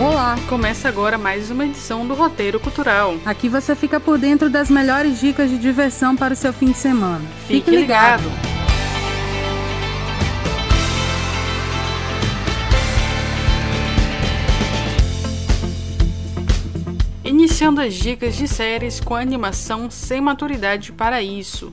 Olá! Começa agora mais uma edição do Roteiro Cultural. Aqui você fica por dentro das melhores dicas de diversão para o seu fim de semana. Fique, Fique ligado. ligado. Iniciando as dicas de séries com animação sem maturidade para isso.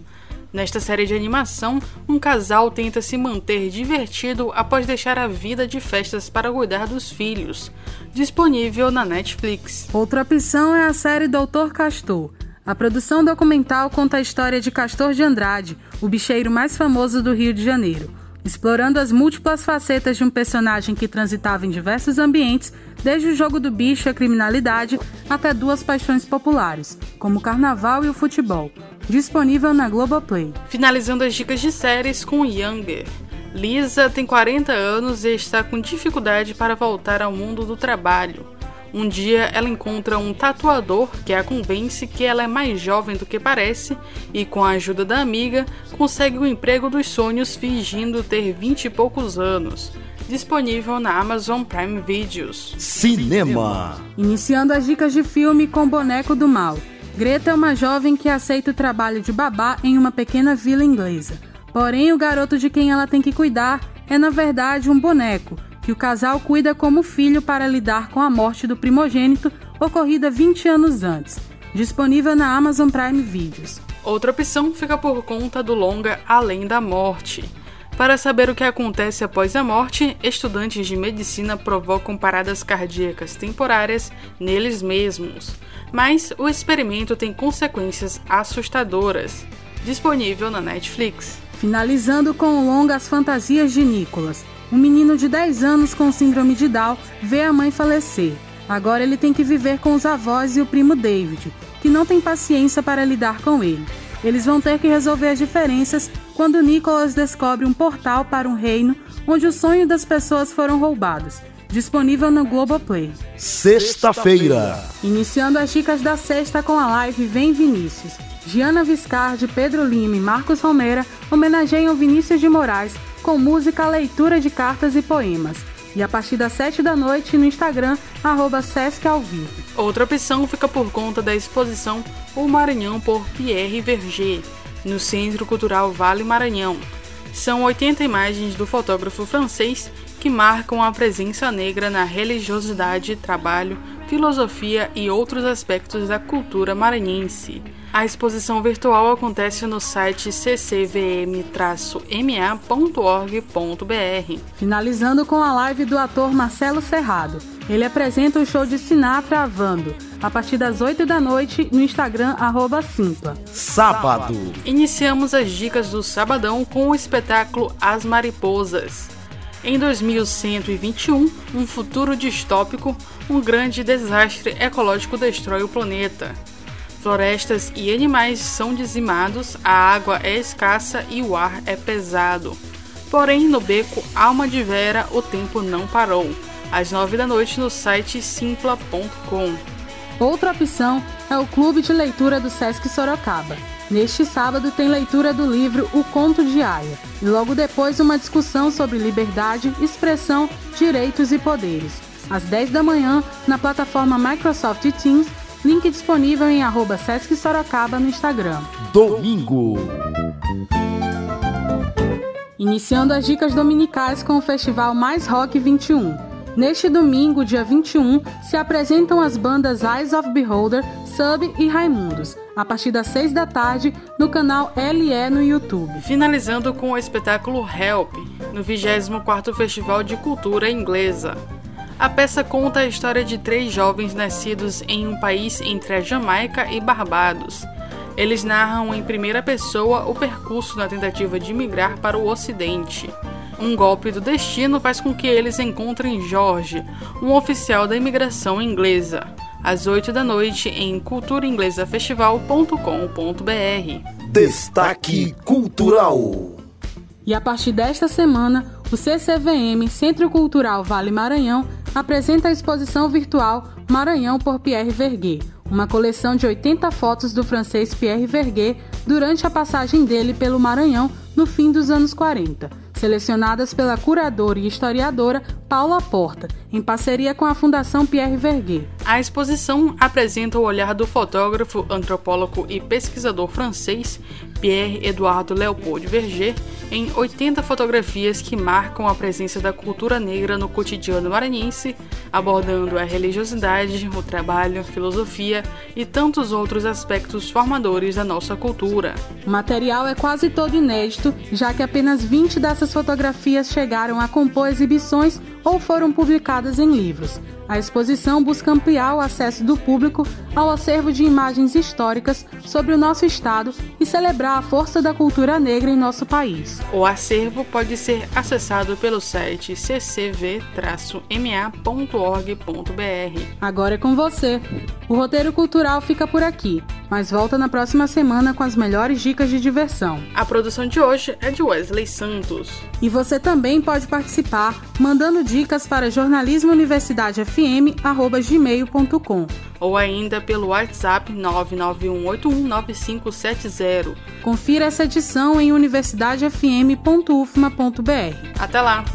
Nesta série de animação, um casal tenta se manter divertido após deixar a vida de festas para cuidar dos filhos. Disponível na Netflix. Outra opção é a série Doutor Castor. A produção documental conta a história de Castor de Andrade, o bicheiro mais famoso do Rio de Janeiro explorando as múltiplas facetas de um personagem que transitava em diversos ambientes, desde o jogo do bicho e a criminalidade até duas paixões populares, como o carnaval e o futebol. Disponível na Globoplay. Finalizando as dicas de séries com Younger. Lisa tem 40 anos e está com dificuldade para voltar ao mundo do trabalho. Um dia ela encontra um tatuador que a convence que ela é mais jovem do que parece e, com a ajuda da amiga, consegue o emprego dos sonhos fingindo ter vinte e poucos anos. Disponível na Amazon Prime Videos. Cinema. Iniciando as dicas de filme com Boneco do Mal. Greta é uma jovem que aceita o trabalho de babá em uma pequena vila inglesa. Porém, o garoto de quem ela tem que cuidar é na verdade um boneco que o casal cuida como filho para lidar com a morte do primogênito ocorrida 20 anos antes. Disponível na Amazon Prime Videos. Outra opção fica por conta do longa Além da Morte. Para saber o que acontece após a morte, estudantes de medicina provocam paradas cardíacas temporárias neles mesmos. Mas o experimento tem consequências assustadoras. Disponível na Netflix. Finalizando com o longa As Fantasias de Nicolas. Um menino de 10 anos com síndrome de Down vê a mãe falecer. Agora ele tem que viver com os avós e o primo David, que não tem paciência para lidar com ele. Eles vão ter que resolver as diferenças quando Nicholas descobre um portal para um reino onde o sonho das pessoas foram roubados. Disponível no Globoplay. Sexta-feira. Iniciando as dicas da sexta com a live Vem Vinícius. Giana Viscardi, Pedro Lima e Marcos Romera homenageiam Vinícius de Moraes com música, leitura de cartas e poemas. E a partir das 7 da noite no Instagram, arroba Sesc. Outra opção fica por conta da exposição O Maranhão por Pierre Verger, no Centro Cultural Vale Maranhão. São 80 imagens do fotógrafo francês que marcam a presença negra na religiosidade, trabalho, filosofia e outros aspectos da cultura maranhense. A exposição virtual acontece no site ccvm-ma.org.br. Finalizando com a live do ator Marcelo Serrado. Ele apresenta o show de Sinatra Avando, a partir das 8 da noite no Instagram arroba Simpla. Sábado. Iniciamos as dicas do Sabadão com o espetáculo As Mariposas. Em 2121, um futuro distópico, um grande desastre ecológico destrói o planeta. Florestas e animais são dizimados, a água é escassa e o ar é pesado. Porém, no beco Alma de Vera, o tempo não parou. Às nove da noite no site simpla.com. Outra opção é o Clube de Leitura do Sesc Sorocaba. Neste sábado tem leitura do livro O Conto de Aya e logo depois uma discussão sobre liberdade, expressão, direitos e poderes. Às 10 da manhã, na plataforma Microsoft Teams, Link disponível em arroba Sesc Sorocaba no Instagram. Domingo. Iniciando as dicas dominicais com o Festival Mais Rock 21. Neste domingo, dia 21, se apresentam as bandas Eyes of Beholder, Sub e Raimundos, a partir das 6 da tarde, no canal LE no YouTube. Finalizando com o espetáculo Help, no 24º Festival de Cultura Inglesa. A peça conta a história de três jovens nascidos em um país entre a Jamaica e Barbados. Eles narram em primeira pessoa o percurso na tentativa de migrar para o Ocidente. Um golpe do destino faz com que eles encontrem Jorge, um oficial da imigração inglesa, às 8 da noite em culturainglesafestival.com.br. Destaque Cultural. E a partir desta semana, o CCVM Centro Cultural Vale Maranhão apresenta a exposição virtual Maranhão por Pierre Verguet, uma coleção de 80 fotos do francês Pierre Verguet durante a passagem dele pelo Maranhão no fim dos anos 40. selecionadas pela curadora e historiadora Paula Porta, em parceria com a Fundação Pierre Verguet. A exposição apresenta o olhar do fotógrafo, antropólogo e pesquisador francês Pierre Eduardo Leopold Verger em 80 fotografias que marcam a presença da cultura negra no cotidiano maranhense, abordando a religiosidade, o trabalho, a filosofia e tantos outros aspectos formadores da nossa cultura. O material é quase todo inédito, já que apenas 20 dessas fotografias chegaram a compor exibições ou foram publicadas em livros. A exposição busca ampliar o acesso do público ao acervo de imagens históricas sobre o nosso estado e celebrar a força da cultura negra em nosso país. O acervo pode ser acessado pelo site ccv-ma.org.br. Agora é com você. O roteiro cultural fica por aqui, mas volta na próxima semana com as melhores dicas de diversão. A produção de hoje é de Wesley Santos. E você também pode participar mandando dicas para jornalismouniversidadefm@gmail.com ou ainda pelo WhatsApp 991819570. Confira essa edição em universidadefm.ufma.br. Até lá!